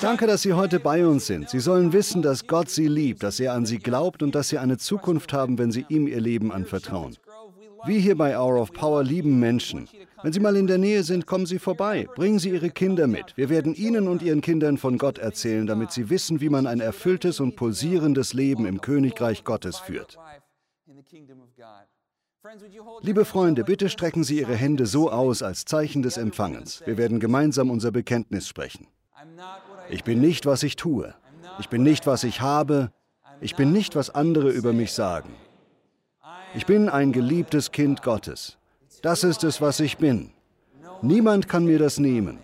Danke, dass Sie heute bei uns sind. Sie sollen wissen, dass Gott Sie liebt, dass er an Sie glaubt und dass Sie eine Zukunft haben, wenn Sie ihm Ihr Leben anvertrauen. Wir hier bei Hour of Power lieben Menschen. Wenn Sie mal in der Nähe sind, kommen Sie vorbei. Bringen Sie Ihre Kinder mit. Wir werden Ihnen und Ihren Kindern von Gott erzählen, damit Sie wissen, wie man ein erfülltes und pulsierendes Leben im Königreich Gottes führt. Liebe Freunde, bitte strecken Sie Ihre Hände so aus als Zeichen des Empfangens. Wir werden gemeinsam unser Bekenntnis sprechen. Ich bin nicht, was ich tue. Ich bin nicht, was ich habe. Ich bin nicht, was andere über mich sagen. Ich bin ein geliebtes Kind Gottes. Das ist es, was ich bin. Niemand kann mir das nehmen.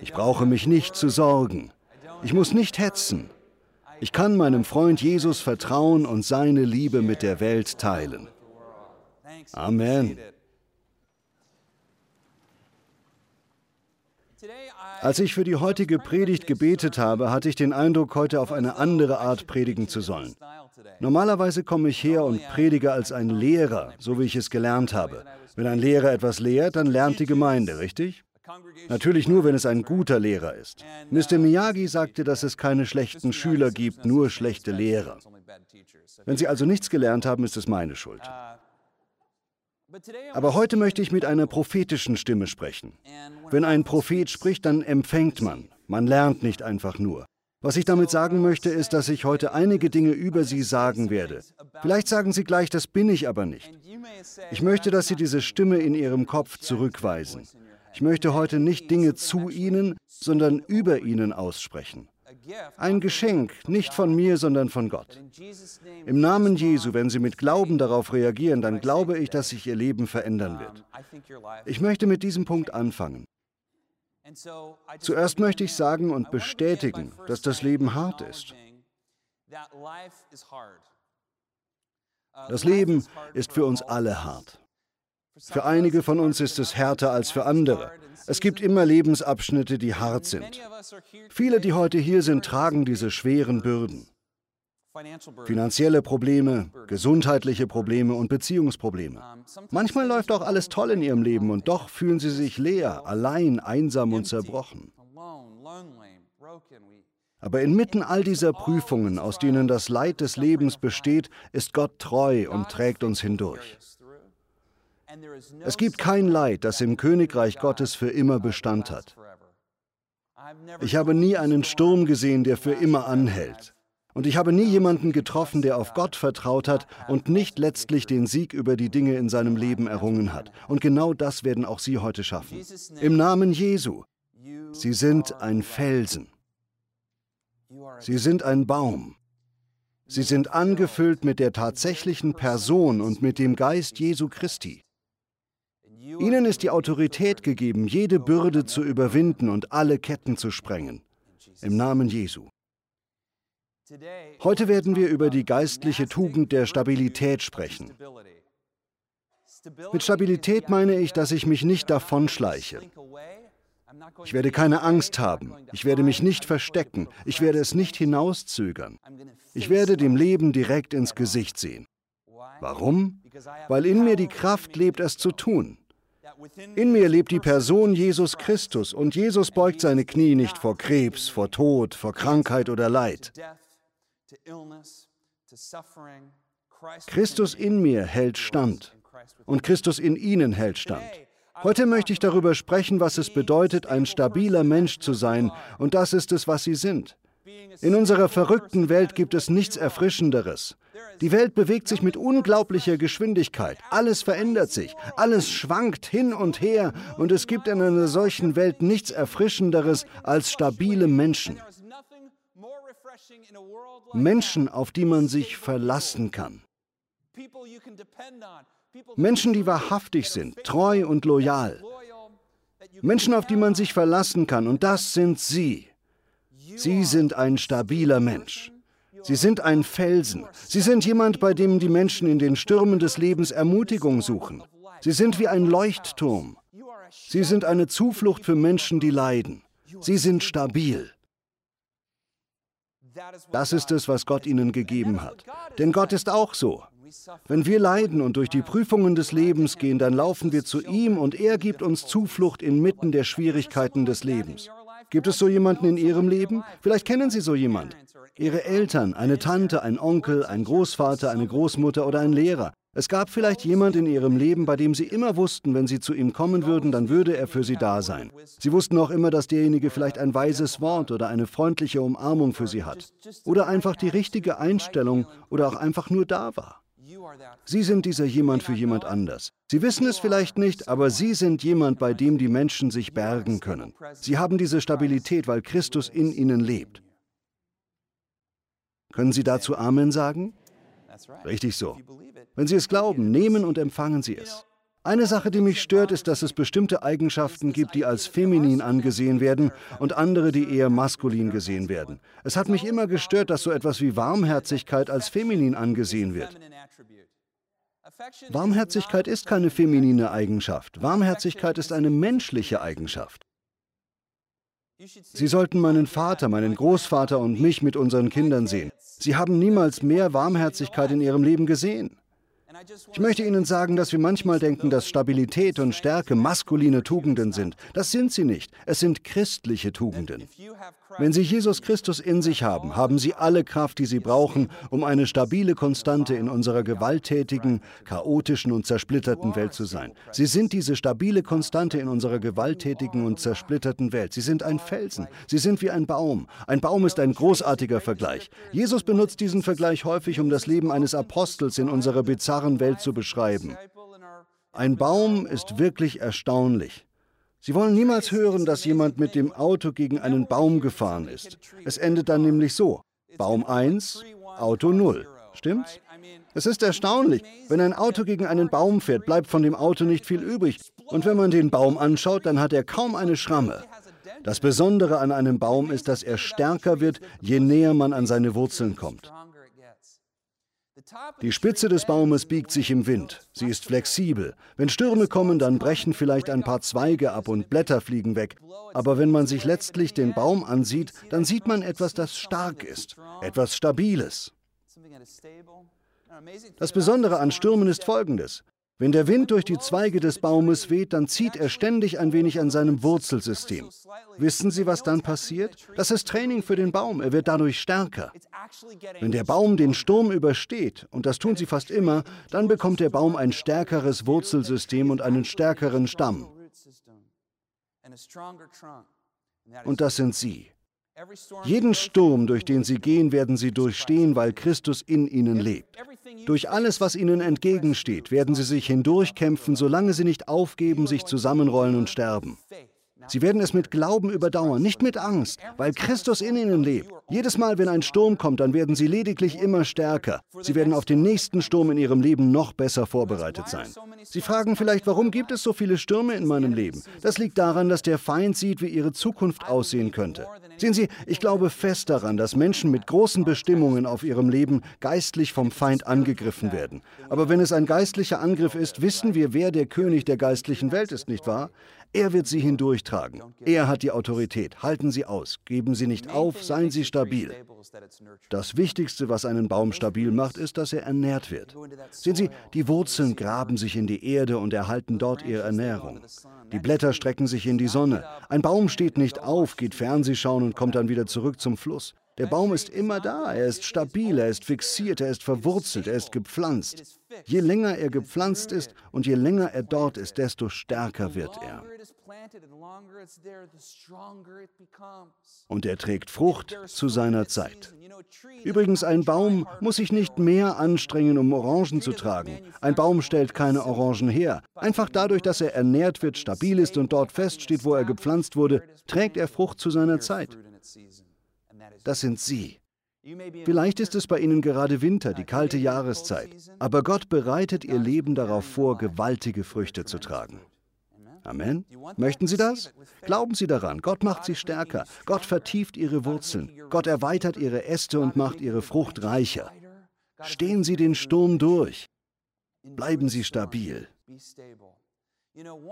Ich brauche mich nicht zu sorgen. Ich muss nicht hetzen. Ich kann meinem Freund Jesus vertrauen und seine Liebe mit der Welt teilen. Amen. Als ich für die heutige Predigt gebetet habe, hatte ich den Eindruck, heute auf eine andere Art predigen zu sollen. Normalerweise komme ich her und predige als ein Lehrer, so wie ich es gelernt habe. Wenn ein Lehrer etwas lehrt, dann lernt die Gemeinde, richtig? Natürlich nur, wenn es ein guter Lehrer ist. Mr. Miyagi sagte, dass es keine schlechten Schüler gibt, nur schlechte Lehrer. Wenn Sie also nichts gelernt haben, ist es meine Schuld. Aber heute möchte ich mit einer prophetischen Stimme sprechen. Wenn ein Prophet spricht, dann empfängt man. Man lernt nicht einfach nur. Was ich damit sagen möchte, ist, dass ich heute einige Dinge über Sie sagen werde. Vielleicht sagen Sie gleich, das bin ich aber nicht. Ich möchte, dass Sie diese Stimme in Ihrem Kopf zurückweisen. Ich möchte heute nicht Dinge zu Ihnen, sondern über Ihnen aussprechen. Ein Geschenk, nicht von mir, sondern von Gott. Im Namen Jesu, wenn Sie mit Glauben darauf reagieren, dann glaube ich, dass sich Ihr Leben verändern wird. Ich möchte mit diesem Punkt anfangen. Zuerst möchte ich sagen und bestätigen, dass das Leben hart ist. Das Leben ist für uns alle hart. Für einige von uns ist es härter als für andere. Es gibt immer Lebensabschnitte, die hart sind. Viele, die heute hier sind, tragen diese schweren Bürden. Finanzielle Probleme, gesundheitliche Probleme und Beziehungsprobleme. Manchmal läuft auch alles toll in ihrem Leben und doch fühlen sie sich leer, allein, einsam und zerbrochen. Aber inmitten all dieser Prüfungen, aus denen das Leid des Lebens besteht, ist Gott treu und trägt uns hindurch. Es gibt kein Leid, das im Königreich Gottes für immer Bestand hat. Ich habe nie einen Sturm gesehen, der für immer anhält. Und ich habe nie jemanden getroffen, der auf Gott vertraut hat und nicht letztlich den Sieg über die Dinge in seinem Leben errungen hat. Und genau das werden auch Sie heute schaffen. Im Namen Jesu. Sie sind ein Felsen. Sie sind ein Baum. Sie sind angefüllt mit der tatsächlichen Person und mit dem Geist Jesu Christi. Ihnen ist die Autorität gegeben, jede Bürde zu überwinden und alle Ketten zu sprengen. Im Namen Jesu. Heute werden wir über die geistliche Tugend der Stabilität sprechen. Mit Stabilität meine ich, dass ich mich nicht davonschleiche. Ich werde keine Angst haben. Ich werde mich nicht verstecken. Ich werde es nicht hinauszögern. Ich werde dem Leben direkt ins Gesicht sehen. Warum? Weil in mir die Kraft lebt, es zu tun. In mir lebt die Person Jesus Christus und Jesus beugt seine Knie nicht vor Krebs, vor Tod, vor Krankheit oder Leid. Christus in mir hält stand und Christus in Ihnen hält stand. Heute möchte ich darüber sprechen, was es bedeutet, ein stabiler Mensch zu sein, und das ist es, was Sie sind. In unserer verrückten Welt gibt es nichts Erfrischenderes. Die Welt bewegt sich mit unglaublicher Geschwindigkeit. Alles verändert sich, alles schwankt hin und her, und es gibt in einer solchen Welt nichts Erfrischenderes als stabile Menschen. Menschen, auf die man sich verlassen kann. Menschen, die wahrhaftig sind, treu und loyal. Menschen, auf die man sich verlassen kann, und das sind Sie. Sie sind ein stabiler Mensch. Sie sind ein Felsen. Sie sind jemand, bei dem die Menschen in den Stürmen des Lebens Ermutigung suchen. Sie sind wie ein Leuchtturm. Sie sind eine Zuflucht für Menschen, die leiden. Sie sind stabil. Das ist es, was Gott ihnen gegeben hat. Denn Gott ist auch so. Wenn wir leiden und durch die Prüfungen des Lebens gehen, dann laufen wir zu ihm und er gibt uns Zuflucht inmitten der Schwierigkeiten des Lebens. Gibt es so jemanden in Ihrem Leben? Vielleicht kennen Sie so jemand. Ihre Eltern, eine Tante, ein Onkel, ein Großvater, eine Großmutter oder ein Lehrer. Es gab vielleicht jemand in ihrem Leben, bei dem sie immer wussten, wenn sie zu ihm kommen würden, dann würde er für sie da sein. Sie wussten auch immer, dass derjenige vielleicht ein weises Wort oder eine freundliche Umarmung für sie hat. Oder einfach die richtige Einstellung oder auch einfach nur da war. Sie sind dieser jemand für jemand anders. Sie wissen es vielleicht nicht, aber Sie sind jemand, bei dem die Menschen sich bergen können. Sie haben diese Stabilität, weil Christus in Ihnen lebt. Können Sie dazu Amen sagen? Richtig so. Wenn Sie es glauben, nehmen und empfangen Sie es. Eine Sache, die mich stört, ist, dass es bestimmte Eigenschaften gibt, die als feminin angesehen werden und andere, die eher maskulin gesehen werden. Es hat mich immer gestört, dass so etwas wie Warmherzigkeit als feminin angesehen wird. Warmherzigkeit ist keine feminine Eigenschaft. Warmherzigkeit ist eine menschliche Eigenschaft. Sie sollten meinen Vater, meinen Großvater und mich mit unseren Kindern sehen. Sie haben niemals mehr Warmherzigkeit in ihrem Leben gesehen. Ich möchte Ihnen sagen, dass wir manchmal denken, dass Stabilität und Stärke maskuline Tugenden sind. Das sind sie nicht. Es sind christliche Tugenden. Wenn Sie Jesus Christus in sich haben, haben Sie alle Kraft, die Sie brauchen, um eine stabile Konstante in unserer gewalttätigen, chaotischen und zersplitterten Welt zu sein. Sie sind diese stabile Konstante in unserer gewalttätigen und zersplitterten Welt. Sie sind ein Felsen. Sie sind wie ein Baum. Ein Baum ist ein großartiger Vergleich. Jesus benutzt diesen Vergleich häufig, um das Leben eines Apostels in unserer bizarren Welt zu beschreiben. Ein Baum ist wirklich erstaunlich. Sie wollen niemals hören, dass jemand mit dem Auto gegen einen Baum gefahren ist. Es endet dann nämlich so. Baum 1, Auto 0. Stimmt's? Es ist erstaunlich. Wenn ein Auto gegen einen Baum fährt, bleibt von dem Auto nicht viel übrig. Und wenn man den Baum anschaut, dann hat er kaum eine Schramme. Das Besondere an einem Baum ist, dass er stärker wird, je näher man an seine Wurzeln kommt. Die Spitze des Baumes biegt sich im Wind. Sie ist flexibel. Wenn Stürme kommen, dann brechen vielleicht ein paar Zweige ab und Blätter fliegen weg. Aber wenn man sich letztlich den Baum ansieht, dann sieht man etwas, das stark ist, etwas Stabiles. Das Besondere an Stürmen ist folgendes. Wenn der Wind durch die Zweige des Baumes weht, dann zieht er ständig ein wenig an seinem Wurzelsystem. Wissen Sie, was dann passiert? Das ist Training für den Baum. Er wird dadurch stärker. Wenn der Baum den Sturm übersteht, und das tun sie fast immer, dann bekommt der Baum ein stärkeres Wurzelsystem und einen stärkeren Stamm. Und das sind Sie. Jeden Sturm, durch den sie gehen, werden sie durchstehen, weil Christus in ihnen lebt. Durch alles, was ihnen entgegensteht, werden sie sich hindurchkämpfen, solange sie nicht aufgeben, sich zusammenrollen und sterben. Sie werden es mit Glauben überdauern, nicht mit Angst, weil Christus in ihnen lebt. Jedes Mal, wenn ein Sturm kommt, dann werden sie lediglich immer stärker. Sie werden auf den nächsten Sturm in ihrem Leben noch besser vorbereitet sein. Sie fragen vielleicht, warum gibt es so viele Stürme in meinem Leben? Das liegt daran, dass der Feind sieht, wie ihre Zukunft aussehen könnte. Sehen Sie, ich glaube fest daran, dass Menschen mit großen Bestimmungen auf ihrem Leben geistlich vom Feind angegriffen werden. Aber wenn es ein geistlicher Angriff ist, wissen wir, wer der König der geistlichen Welt ist, nicht wahr? Er wird sie hindurchtragen. Er hat die Autorität. Halten Sie aus. Geben Sie nicht auf. Seien Sie stabil. Das Wichtigste, was einen Baum stabil macht, ist, dass er ernährt wird. Sehen Sie, die Wurzeln graben sich in die Erde und erhalten dort ihre Ernährung. Die Blätter strecken sich in die Sonne. Ein Baum steht nicht auf, geht Fernsehschauen und kommt dann wieder zurück zum Fluss. Der Baum ist immer da, er ist stabil, er ist fixiert, er ist verwurzelt, er ist gepflanzt. Je länger er gepflanzt ist und je länger er dort ist, desto stärker wird er. Und er trägt Frucht zu seiner Zeit. Übrigens, ein Baum muss sich nicht mehr anstrengen, um Orangen zu tragen. Ein Baum stellt keine Orangen her. Einfach dadurch, dass er ernährt wird, stabil ist und dort feststeht, wo er gepflanzt wurde, trägt er Frucht zu seiner Zeit das sind Sie. Vielleicht ist es bei Ihnen gerade Winter, die kalte Jahreszeit, aber Gott bereitet Ihr Leben darauf vor, gewaltige Früchte zu tragen. Amen. Möchten Sie das? Glauben Sie daran. Gott macht Sie stärker. Gott vertieft Ihre Wurzeln. Gott erweitert Ihre Äste und macht Ihre Frucht reicher. Stehen Sie den Sturm durch. Bleiben Sie stabil.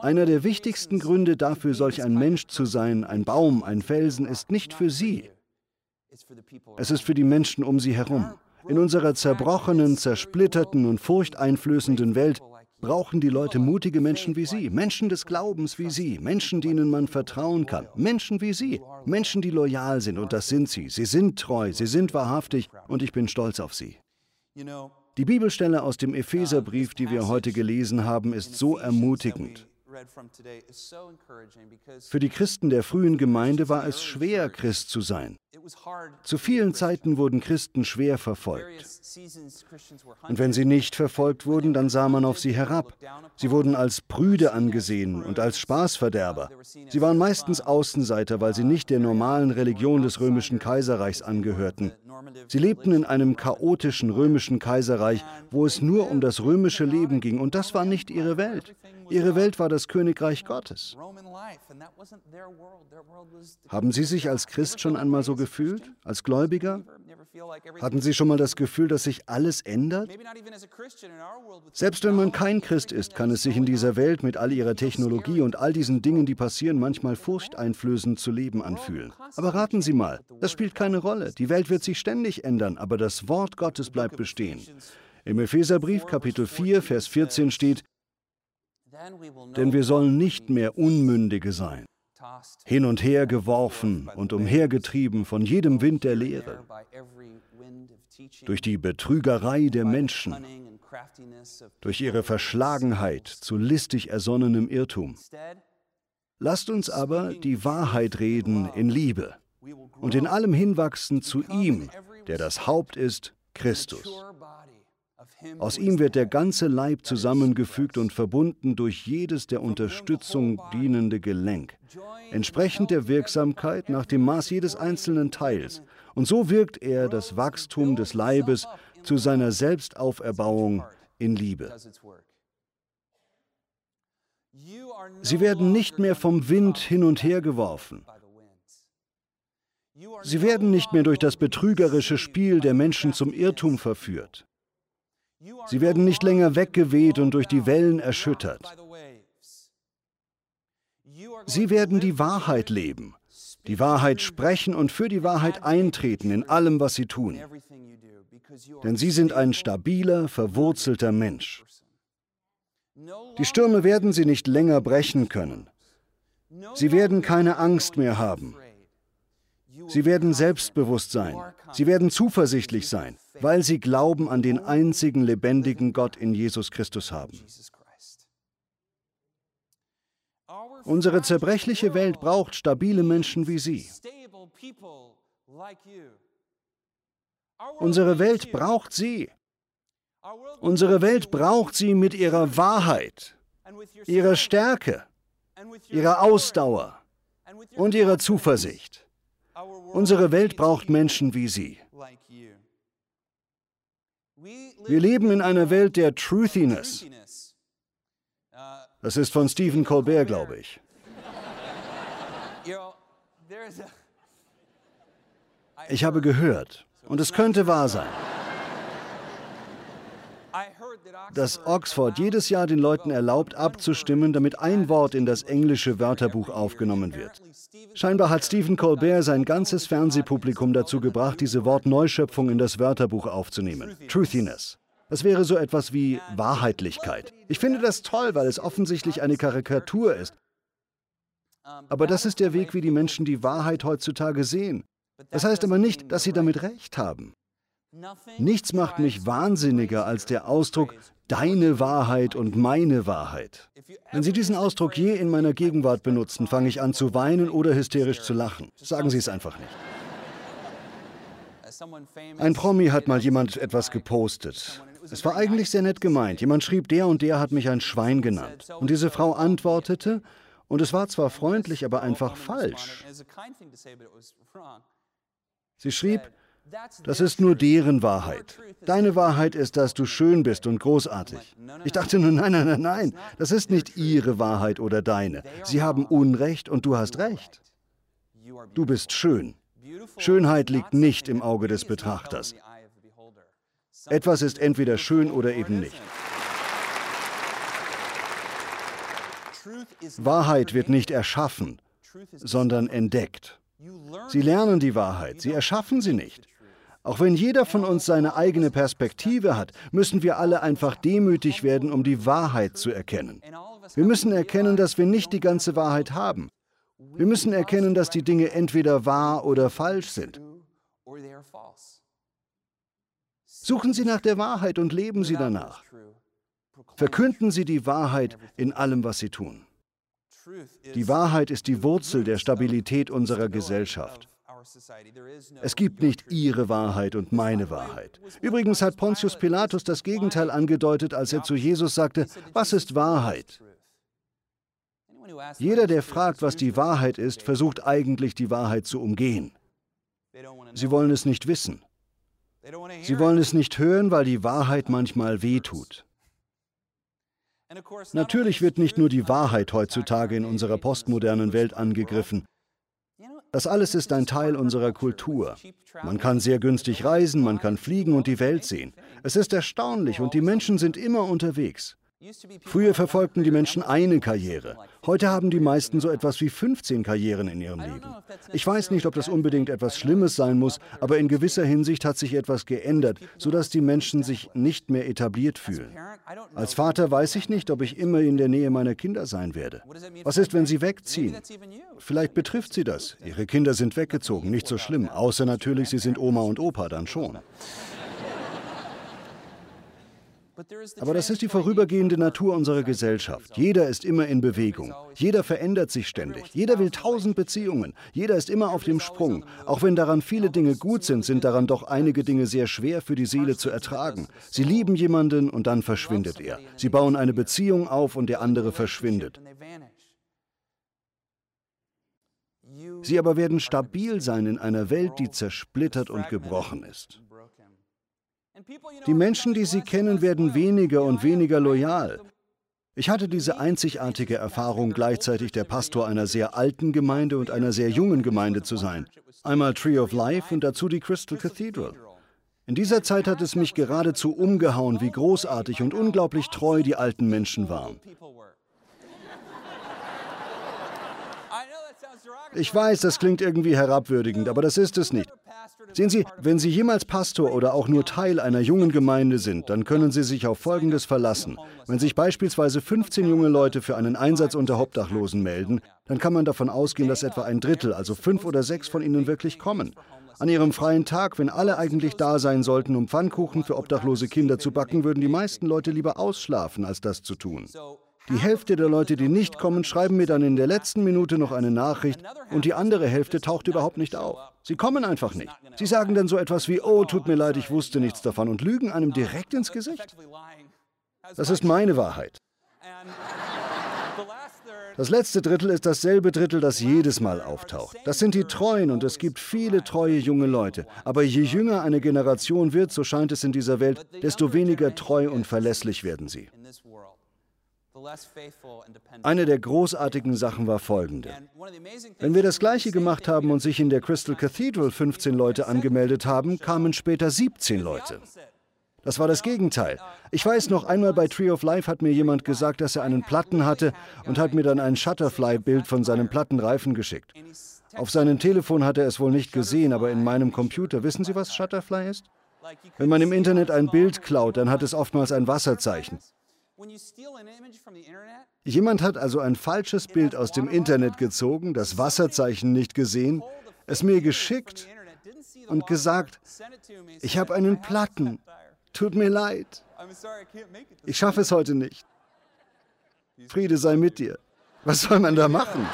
Einer der wichtigsten Gründe dafür, solch ein Mensch zu sein, ein Baum, ein Felsen, ist nicht für Sie. Es ist für die Menschen um sie herum. In unserer zerbrochenen, zersplitterten und furchteinflößenden Welt brauchen die Leute mutige Menschen wie Sie, Menschen des Glaubens wie Sie, Menschen, denen man vertrauen kann, Menschen wie Sie, Menschen, die loyal sind, und das sind Sie. Sie sind treu, sie sind wahrhaftig, und ich bin stolz auf Sie. Die Bibelstelle aus dem Epheserbrief, die wir heute gelesen haben, ist so ermutigend. Für die Christen der frühen Gemeinde war es schwer, Christ zu sein. Zu vielen Zeiten wurden Christen schwer verfolgt. Und wenn sie nicht verfolgt wurden, dann sah man auf sie herab. Sie wurden als Brüde angesehen und als Spaßverderber. Sie waren meistens Außenseiter, weil sie nicht der normalen Religion des römischen Kaiserreichs angehörten. Sie lebten in einem chaotischen römischen Kaiserreich, wo es nur um das römische Leben ging, und das war nicht ihre Welt. Ihre Welt war das Königreich Gottes. Haben Sie sich als Christ schon einmal so gefühlt, als Gläubiger? Hatten Sie schon mal das Gefühl, dass sich alles ändert? Selbst wenn man kein Christ ist, kann es sich in dieser Welt mit all ihrer Technologie und all diesen Dingen, die passieren, manchmal furchteinflößend zu leben anfühlen. Aber raten Sie mal, das spielt keine Rolle. Die Welt wird sich ständig ändern, aber das Wort Gottes bleibt bestehen. Im Epheserbrief Kapitel 4, Vers 14 steht, denn wir sollen nicht mehr Unmündige sein, hin und her geworfen und umhergetrieben von jedem Wind der Lehre, durch die Betrügerei der Menschen, durch ihre Verschlagenheit zu listig ersonnenem Irrtum. Lasst uns aber die Wahrheit reden in Liebe und in allem hinwachsen zu ihm, der das Haupt ist, Christus. Aus ihm wird der ganze Leib zusammengefügt und verbunden durch jedes der Unterstützung dienende Gelenk, entsprechend der Wirksamkeit nach dem Maß jedes einzelnen Teils. Und so wirkt er das Wachstum des Leibes zu seiner Selbstauferbauung in Liebe. Sie werden nicht mehr vom Wind hin und her geworfen. Sie werden nicht mehr durch das betrügerische Spiel der Menschen zum Irrtum verführt. Sie werden nicht länger weggeweht und durch die Wellen erschüttert. Sie werden die Wahrheit leben, die Wahrheit sprechen und für die Wahrheit eintreten in allem, was sie tun. Denn sie sind ein stabiler, verwurzelter Mensch. Die Stürme werden sie nicht länger brechen können. Sie werden keine Angst mehr haben. Sie werden selbstbewusst sein. Sie werden zuversichtlich sein, weil sie Glauben an den einzigen lebendigen Gott in Jesus Christus haben. Unsere zerbrechliche Welt braucht stabile Menschen wie Sie. Unsere Welt braucht Sie. Unsere Welt braucht Sie mit ihrer Wahrheit, ihrer Stärke, ihrer Ausdauer und ihrer Zuversicht. Unsere Welt braucht Menschen wie Sie. Wir leben in einer Welt der Truthiness. Das ist von Stephen Colbert, glaube ich. Ich habe gehört, und es könnte wahr sein, dass Oxford jedes Jahr den Leuten erlaubt, abzustimmen, damit ein Wort in das englische Wörterbuch aufgenommen wird. Scheinbar hat Stephen Colbert sein ganzes Fernsehpublikum dazu gebracht, diese Wortneuschöpfung in das Wörterbuch aufzunehmen. Truthiness. Das wäre so etwas wie Wahrheitlichkeit. Ich finde das toll, weil es offensichtlich eine Karikatur ist. Aber das ist der Weg, wie die Menschen die Wahrheit heutzutage sehen. Das heißt aber nicht, dass sie damit recht haben. Nichts macht mich wahnsinniger als der Ausdruck deine Wahrheit und meine Wahrheit. Wenn Sie diesen Ausdruck je in meiner Gegenwart benutzen, fange ich an zu weinen oder hysterisch zu lachen. Sagen Sie es einfach nicht. Ein Promi hat mal jemand etwas gepostet. Es war eigentlich sehr nett gemeint. Jemand schrieb, der und der hat mich ein Schwein genannt. Und diese Frau antwortete, und es war zwar freundlich, aber einfach falsch. Sie schrieb, das ist nur deren Wahrheit. Deine Wahrheit ist, dass du schön bist und großartig. Ich dachte nur, nein, nein, nein, nein, das ist nicht ihre Wahrheit oder deine. Sie haben Unrecht und du hast Recht. Du bist schön. Schönheit liegt nicht im Auge des Betrachters. Etwas ist entweder schön oder eben nicht. Wahrheit wird nicht erschaffen, sondern entdeckt. Sie lernen die Wahrheit, sie erschaffen sie nicht. Auch wenn jeder von uns seine eigene Perspektive hat, müssen wir alle einfach demütig werden, um die Wahrheit zu erkennen. Wir müssen erkennen, dass wir nicht die ganze Wahrheit haben. Wir müssen erkennen, dass die Dinge entweder wahr oder falsch sind. Suchen Sie nach der Wahrheit und leben Sie danach. Verkünden Sie die Wahrheit in allem, was Sie tun. Die Wahrheit ist die Wurzel der Stabilität unserer Gesellschaft. Es gibt nicht ihre Wahrheit und meine Wahrheit. Übrigens hat Pontius Pilatus das Gegenteil angedeutet, als er zu Jesus sagte, was ist Wahrheit? Jeder, der fragt, was die Wahrheit ist, versucht eigentlich die Wahrheit zu umgehen. Sie wollen es nicht wissen. Sie wollen es nicht hören, weil die Wahrheit manchmal wehtut. Natürlich wird nicht nur die Wahrheit heutzutage in unserer postmodernen Welt angegriffen. Das alles ist ein Teil unserer Kultur. Man kann sehr günstig reisen, man kann fliegen und die Welt sehen. Es ist erstaunlich und die Menschen sind immer unterwegs. Früher verfolgten die Menschen eine Karriere. Heute haben die meisten so etwas wie 15 Karrieren in ihrem Leben. Ich weiß nicht, ob das unbedingt etwas Schlimmes sein muss, aber in gewisser Hinsicht hat sich etwas geändert, sodass die Menschen sich nicht mehr etabliert fühlen. Als Vater weiß ich nicht, ob ich immer in der Nähe meiner Kinder sein werde. Was ist, wenn sie wegziehen? Vielleicht betrifft sie das. Ihre Kinder sind weggezogen, nicht so schlimm, außer natürlich, sie sind Oma und Opa dann schon. Aber das ist die vorübergehende Natur unserer Gesellschaft. Jeder ist immer in Bewegung. Jeder verändert sich ständig. Jeder will tausend Beziehungen. Jeder ist immer auf dem Sprung. Auch wenn daran viele Dinge gut sind, sind daran doch einige Dinge sehr schwer für die Seele zu ertragen. Sie lieben jemanden und dann verschwindet er. Sie bauen eine Beziehung auf und der andere verschwindet. Sie aber werden stabil sein in einer Welt, die zersplittert und gebrochen ist. Die Menschen, die sie kennen, werden weniger und weniger loyal. Ich hatte diese einzigartige Erfahrung, gleichzeitig der Pastor einer sehr alten Gemeinde und einer sehr jungen Gemeinde zu sein. Einmal Tree of Life und dazu die Crystal Cathedral. In dieser Zeit hat es mich geradezu umgehauen, wie großartig und unglaublich treu die alten Menschen waren. Ich weiß, das klingt irgendwie herabwürdigend, aber das ist es nicht. Sehen Sie, wenn Sie jemals Pastor oder auch nur Teil einer jungen Gemeinde sind, dann können Sie sich auf Folgendes verlassen. Wenn sich beispielsweise 15 junge Leute für einen Einsatz unter Obdachlosen melden, dann kann man davon ausgehen, dass etwa ein Drittel, also fünf oder sechs von ihnen wirklich kommen. An ihrem freien Tag, wenn alle eigentlich da sein sollten, um Pfannkuchen für obdachlose Kinder zu backen, würden die meisten Leute lieber ausschlafen, als das zu tun. Die Hälfte der Leute, die nicht kommen, schreiben mir dann in der letzten Minute noch eine Nachricht und die andere Hälfte taucht überhaupt nicht auf. Sie kommen einfach nicht. Sie sagen dann so etwas wie, oh, tut mir leid, ich wusste nichts davon und lügen einem direkt ins Gesicht. Das ist meine Wahrheit. Das letzte Drittel ist dasselbe Drittel, das jedes Mal auftaucht. Das sind die Treuen und es gibt viele treue junge Leute. Aber je jünger eine Generation wird, so scheint es in dieser Welt, desto weniger treu und verlässlich werden sie. Eine der großartigen Sachen war folgende. Wenn wir das gleiche gemacht haben und sich in der Crystal Cathedral 15 Leute angemeldet haben, kamen später 17 Leute. Das war das Gegenteil. Ich weiß noch, einmal bei Tree of Life hat mir jemand gesagt, dass er einen Platten hatte und hat mir dann ein Shutterfly-Bild von seinem Plattenreifen geschickt. Auf seinem Telefon hat er es wohl nicht gesehen, aber in meinem Computer, wissen Sie, was Shutterfly ist? Wenn man im Internet ein Bild klaut, dann hat es oftmals ein Wasserzeichen. Jemand hat also ein falsches Bild aus dem Internet gezogen, das Wasserzeichen nicht gesehen, es mir geschickt und gesagt, ich habe einen Platten, tut mir leid, ich schaffe es heute nicht. Friede sei mit dir. Was soll man da machen?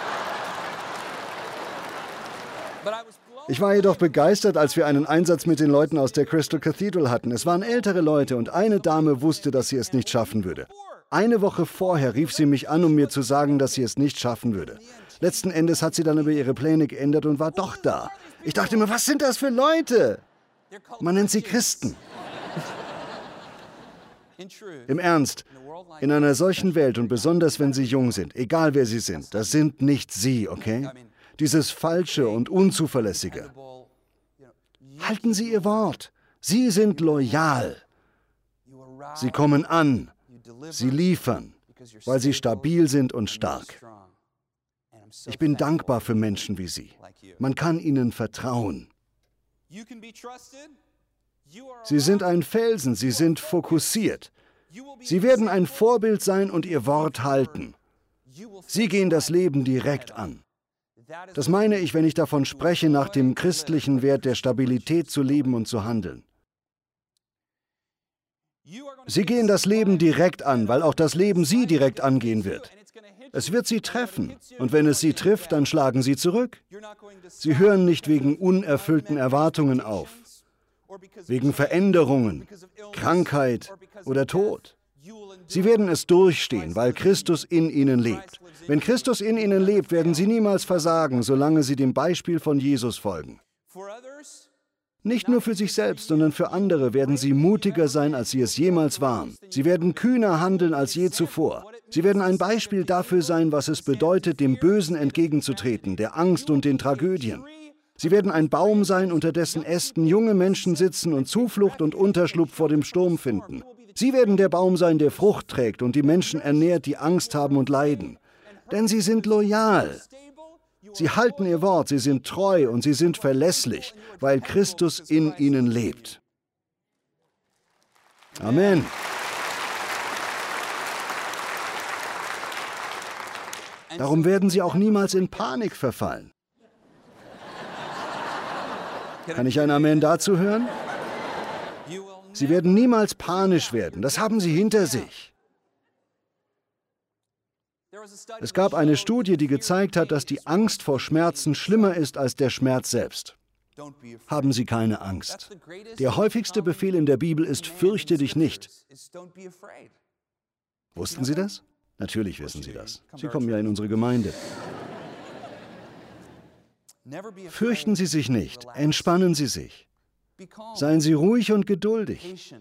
Ich war jedoch begeistert, als wir einen Einsatz mit den Leuten aus der Crystal Cathedral hatten. Es waren ältere Leute und eine Dame wusste, dass sie es nicht schaffen würde. Eine Woche vorher rief sie mich an, um mir zu sagen, dass sie es nicht schaffen würde. Letzten Endes hat sie dann über ihre Pläne geändert und war doch da. Ich dachte mir, was sind das für Leute? Man nennt sie Christen. Im Ernst, in einer solchen Welt und besonders wenn sie jung sind, egal wer sie sind, das sind nicht sie, okay? Dieses Falsche und Unzuverlässige. Halten Sie Ihr Wort. Sie sind loyal. Sie kommen an. Sie liefern, weil sie stabil sind und stark. Ich bin dankbar für Menschen wie Sie. Man kann ihnen vertrauen. Sie sind ein Felsen, sie sind fokussiert. Sie werden ein Vorbild sein und ihr Wort halten. Sie gehen das Leben direkt an. Das meine ich, wenn ich davon spreche, nach dem christlichen Wert der Stabilität zu leben und zu handeln. Sie gehen das Leben direkt an, weil auch das Leben Sie direkt angehen wird. Es wird Sie treffen, und wenn es Sie trifft, dann schlagen Sie zurück. Sie hören nicht wegen unerfüllten Erwartungen auf, wegen Veränderungen, Krankheit oder Tod. Sie werden es durchstehen, weil Christus in ihnen lebt. Wenn Christus in ihnen lebt, werden sie niemals versagen, solange sie dem Beispiel von Jesus folgen. Nicht nur für sich selbst, sondern für andere werden sie mutiger sein, als sie es jemals waren. Sie werden kühner handeln als je zuvor. Sie werden ein Beispiel dafür sein, was es bedeutet, dem Bösen entgegenzutreten, der Angst und den Tragödien. Sie werden ein Baum sein, unter dessen Ästen junge Menschen sitzen und Zuflucht und Unterschlupf vor dem Sturm finden. Sie werden der Baum sein, der Frucht trägt und die Menschen ernährt, die Angst haben und leiden. Denn sie sind loyal. Sie halten ihr Wort, sie sind treu und sie sind verlässlich, weil Christus in ihnen lebt. Amen. Darum werden sie auch niemals in Panik verfallen. Kann ich ein Amen dazu hören? Sie werden niemals panisch werden. Das haben sie hinter sich. Es gab eine Studie, die gezeigt hat, dass die Angst vor Schmerzen schlimmer ist als der Schmerz selbst. Haben Sie keine Angst. Der häufigste Befehl in der Bibel ist, fürchte dich nicht. Wussten Sie das? Natürlich wissen Sie das. Sie kommen ja in unsere Gemeinde. Fürchten Sie sich nicht, entspannen Sie sich. Seien Sie ruhig und geduldig.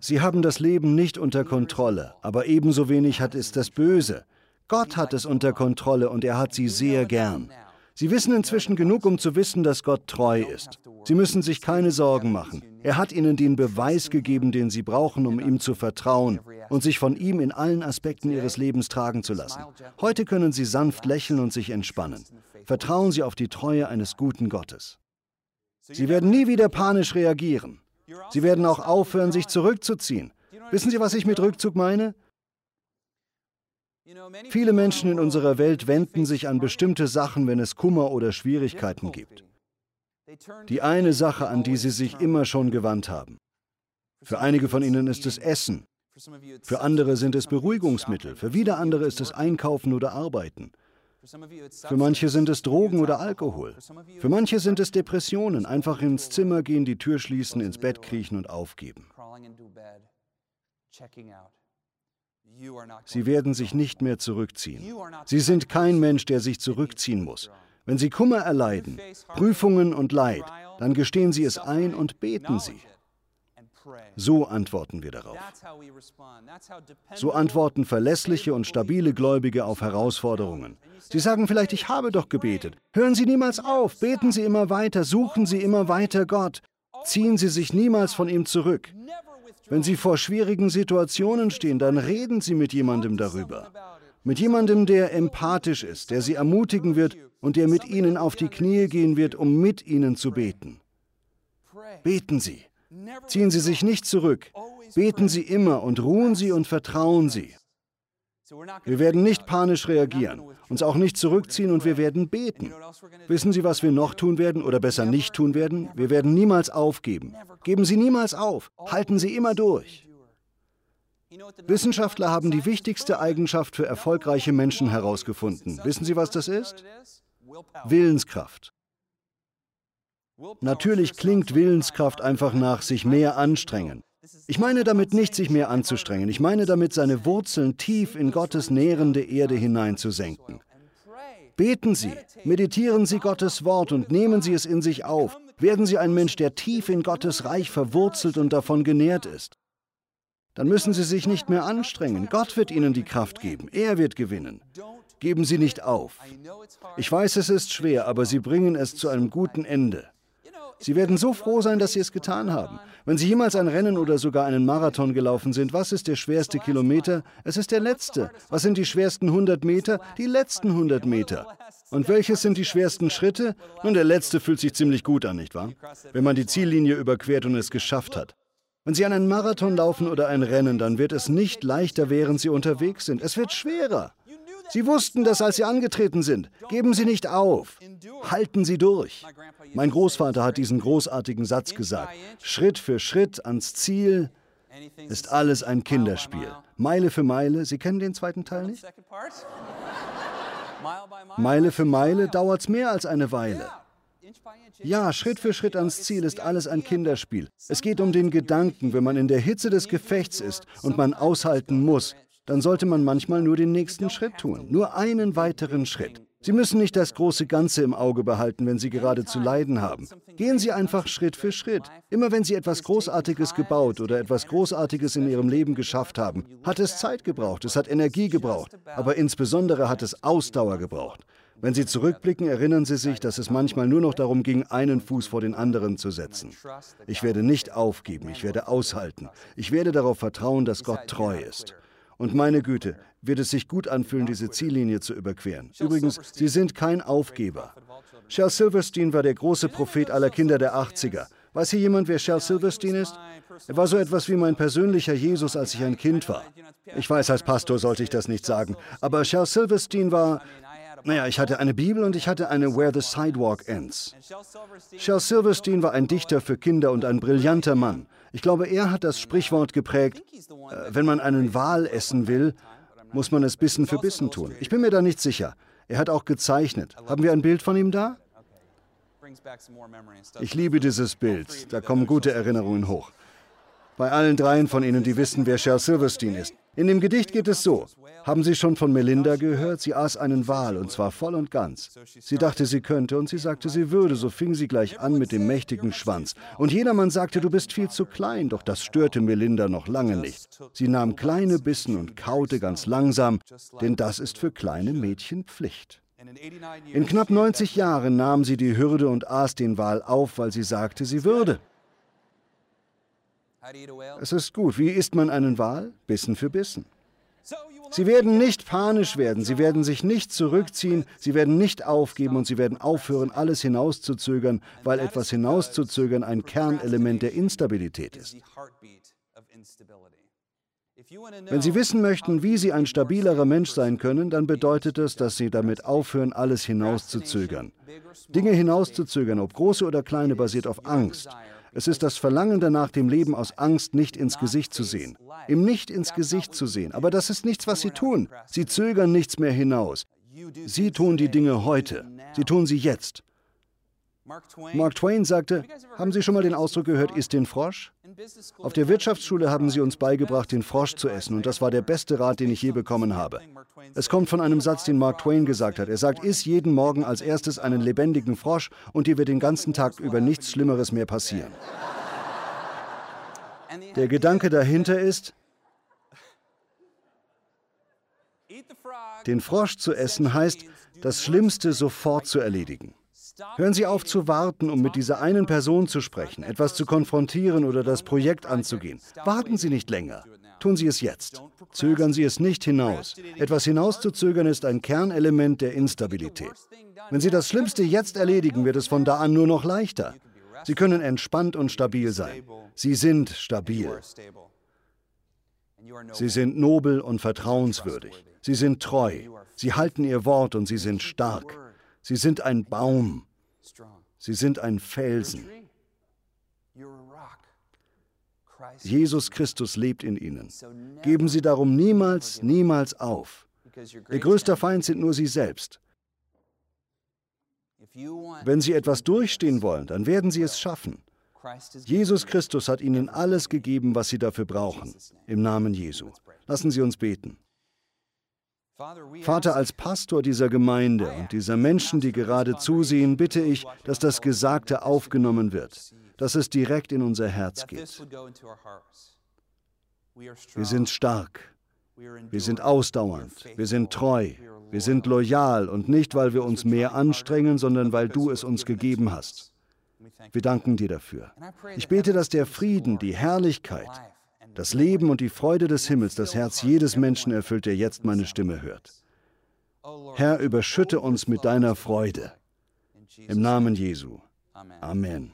Sie haben das Leben nicht unter Kontrolle, aber ebenso wenig hat es das Böse. Gott hat es unter Kontrolle und er hat sie sehr gern. Sie wissen inzwischen genug, um zu wissen, dass Gott treu ist. Sie müssen sich keine Sorgen machen. Er hat ihnen den Beweis gegeben, den sie brauchen, um ihm zu vertrauen und sich von ihm in allen Aspekten ihres Lebens tragen zu lassen. Heute können sie sanft lächeln und sich entspannen. Vertrauen Sie auf die Treue eines guten Gottes. Sie werden nie wieder panisch reagieren. Sie werden auch aufhören, sich zurückzuziehen. Wissen Sie, was ich mit Rückzug meine? Viele Menschen in unserer Welt wenden sich an bestimmte Sachen, wenn es Kummer oder Schwierigkeiten gibt. Die eine Sache, an die sie sich immer schon gewandt haben. Für einige von ihnen ist es Essen. Für andere sind es Beruhigungsmittel. Für wieder andere ist es Einkaufen oder Arbeiten. Für manche sind es Drogen oder Alkohol. Für manche sind es Depressionen, einfach ins Zimmer gehen, die Tür schließen, ins Bett kriechen und aufgeben. Sie werden sich nicht mehr zurückziehen. Sie sind kein Mensch, der sich zurückziehen muss. Wenn Sie Kummer erleiden, Prüfungen und Leid, dann gestehen Sie es ein und beten Sie. So antworten wir darauf. So antworten verlässliche und stabile Gläubige auf Herausforderungen. Sie sagen vielleicht, ich habe doch gebetet. Hören Sie niemals auf, beten Sie immer weiter, suchen Sie immer weiter Gott. Ziehen Sie sich niemals von ihm zurück. Wenn Sie vor schwierigen Situationen stehen, dann reden Sie mit jemandem darüber. Mit jemandem, der empathisch ist, der Sie ermutigen wird und der mit Ihnen auf die Knie gehen wird, um mit Ihnen zu beten. Beten Sie. Ziehen Sie sich nicht zurück. Beten Sie immer und ruhen Sie und vertrauen Sie. Wir werden nicht panisch reagieren, uns auch nicht zurückziehen und wir werden beten. Wissen Sie, was wir noch tun werden oder besser nicht tun werden? Wir werden niemals aufgeben. Geben Sie niemals auf. Halten Sie immer durch. Wissenschaftler haben die wichtigste Eigenschaft für erfolgreiche Menschen herausgefunden. Wissen Sie, was das ist? Willenskraft. Natürlich klingt Willenskraft einfach nach sich mehr anstrengen. Ich meine damit nicht, sich mehr anzustrengen. Ich meine damit, seine Wurzeln tief in Gottes nährende Erde hineinzusenken. Beten Sie, meditieren Sie Gottes Wort und nehmen Sie es in sich auf. Werden Sie ein Mensch, der tief in Gottes Reich verwurzelt und davon genährt ist. Dann müssen Sie sich nicht mehr anstrengen. Gott wird Ihnen die Kraft geben. Er wird gewinnen. Geben Sie nicht auf. Ich weiß, es ist schwer, aber Sie bringen es zu einem guten Ende. Sie werden so froh sein, dass Sie es getan haben. Wenn Sie jemals ein Rennen oder sogar einen Marathon gelaufen sind, was ist der schwerste Kilometer? Es ist der letzte. Was sind die schwersten 100 Meter? Die letzten 100 Meter. Und welches sind die schwersten Schritte? Nun, der letzte fühlt sich ziemlich gut an, nicht wahr? Wenn man die Ziellinie überquert und es geschafft hat. Wenn Sie einen Marathon laufen oder ein Rennen, dann wird es nicht leichter, während Sie unterwegs sind. Es wird schwerer. Sie wussten das, als Sie angetreten sind. Geben Sie nicht auf. Halten Sie durch. Mein Großvater hat diesen großartigen Satz gesagt. Schritt für Schritt ans Ziel ist alles ein Kinderspiel. Meile für Meile, Sie kennen den zweiten Teil nicht? Meile für Meile dauert es mehr als eine Weile. Ja, Schritt für Schritt ans Ziel ist alles ein Kinderspiel. Es geht um den Gedanken, wenn man in der Hitze des Gefechts ist und man aushalten muss, dann sollte man manchmal nur den nächsten Schritt tun, nur einen weiteren Schritt. Sie müssen nicht das große Ganze im Auge behalten, wenn Sie gerade zu leiden haben. Gehen Sie einfach Schritt für Schritt. Immer wenn Sie etwas Großartiges gebaut oder etwas Großartiges in Ihrem Leben geschafft haben, hat es Zeit gebraucht, es hat Energie gebraucht, aber insbesondere hat es Ausdauer gebraucht. Wenn Sie zurückblicken, erinnern Sie sich, dass es manchmal nur noch darum ging, einen Fuß vor den anderen zu setzen. Ich werde nicht aufgeben, ich werde aushalten. Ich werde darauf vertrauen, dass Gott treu ist. Und meine Güte, wird es sich gut anfühlen, diese Ziellinie zu überqueren. Übrigens, Sie sind kein Aufgeber. Shel Silverstein war der große Prophet aller Kinder der 80er. Weiß hier jemand, wer Shel Silverstein ist? Er war so etwas wie mein persönlicher Jesus, als ich ein Kind war. Ich weiß, als Pastor sollte ich das nicht sagen, aber Shel Silverstein war, naja, ich hatte eine Bibel und ich hatte eine Where the Sidewalk Ends. Shel Silverstein war ein Dichter für Kinder und ein brillanter Mann. Ich glaube, er hat das Sprichwort geprägt, äh, wenn man einen Wal essen will, muss man es Bissen für Bissen tun. Ich bin mir da nicht sicher. Er hat auch gezeichnet. Haben wir ein Bild von ihm da? Ich liebe dieses Bild. Da kommen gute Erinnerungen hoch. Bei allen dreien von Ihnen, die wissen, wer Shel Silverstein ist. In dem Gedicht geht es so. Haben Sie schon von Melinda gehört? Sie aß einen Wal und zwar voll und ganz. Sie dachte, sie könnte und sie sagte, sie würde. So fing sie gleich an mit dem mächtigen Schwanz. Und jedermann sagte, du bist viel zu klein, doch das störte Melinda noch lange nicht. Sie nahm kleine Bissen und kaute ganz langsam, denn das ist für kleine Mädchen Pflicht. In knapp 90 Jahren nahm sie die Hürde und aß den Wal auf, weil sie sagte, sie würde. Es ist gut. Wie isst man einen Wal? Bissen für Bissen. Sie werden nicht panisch werden, sie werden sich nicht zurückziehen, sie werden nicht aufgeben und sie werden aufhören, alles hinauszuzögern, weil etwas hinauszuzögern ein Kernelement der Instabilität ist. Wenn Sie wissen möchten, wie Sie ein stabilerer Mensch sein können, dann bedeutet das, dass Sie damit aufhören, alles hinauszuzögern. Dinge hinauszuzögern, ob große oder kleine, basiert auf Angst. Es ist das Verlangen danach, dem Leben aus Angst nicht ins Gesicht zu sehen. Ihm nicht ins Gesicht zu sehen. Aber das ist nichts, was sie tun. Sie zögern nichts mehr hinaus. Sie tun die Dinge heute. Sie tun sie jetzt. Mark Twain sagte, haben Sie schon mal den Ausdruck gehört, isst den Frosch? Auf der Wirtschaftsschule haben sie uns beigebracht, den Frosch zu essen, und das war der beste Rat, den ich je bekommen habe. Es kommt von einem Satz, den Mark Twain gesagt hat. Er sagt, iss jeden Morgen als erstes einen lebendigen Frosch und dir wird den ganzen Tag über nichts Schlimmeres mehr passieren. Der Gedanke dahinter ist, den Frosch zu essen heißt, das Schlimmste sofort zu erledigen. Hören Sie auf zu warten, um mit dieser einen Person zu sprechen, etwas zu konfrontieren oder das Projekt anzugehen. Warten Sie nicht länger. Tun Sie es jetzt. Zögern Sie es nicht hinaus. Etwas hinauszuzögern ist ein Kernelement der Instabilität. Wenn Sie das Schlimmste jetzt erledigen, wird es von da an nur noch leichter. Sie können entspannt und stabil sein. Sie sind stabil. Sie sind nobel und vertrauenswürdig. Sie sind treu. Sie halten ihr Wort und sie sind stark. Sie sind ein Baum. Sie sind ein Felsen. Jesus Christus lebt in ihnen. Geben Sie darum niemals, niemals auf. Ihr größter Feind sind nur Sie selbst. Wenn Sie etwas durchstehen wollen, dann werden Sie es schaffen. Jesus Christus hat Ihnen alles gegeben, was Sie dafür brauchen. Im Namen Jesu. Lassen Sie uns beten. Vater, als Pastor dieser Gemeinde und dieser Menschen, die gerade zusehen, bitte ich, dass das Gesagte aufgenommen wird, dass es direkt in unser Herz geht. Wir sind stark, wir sind ausdauernd, wir sind treu, wir sind loyal und nicht, weil wir uns mehr anstrengen, sondern weil du es uns gegeben hast. Wir danken dir dafür. Ich bete, dass der Frieden, die Herrlichkeit, das Leben und die Freude des Himmels, das Herz jedes Menschen erfüllt, der jetzt meine Stimme hört. Herr, überschütte uns mit deiner Freude. Im Namen Jesu. Amen.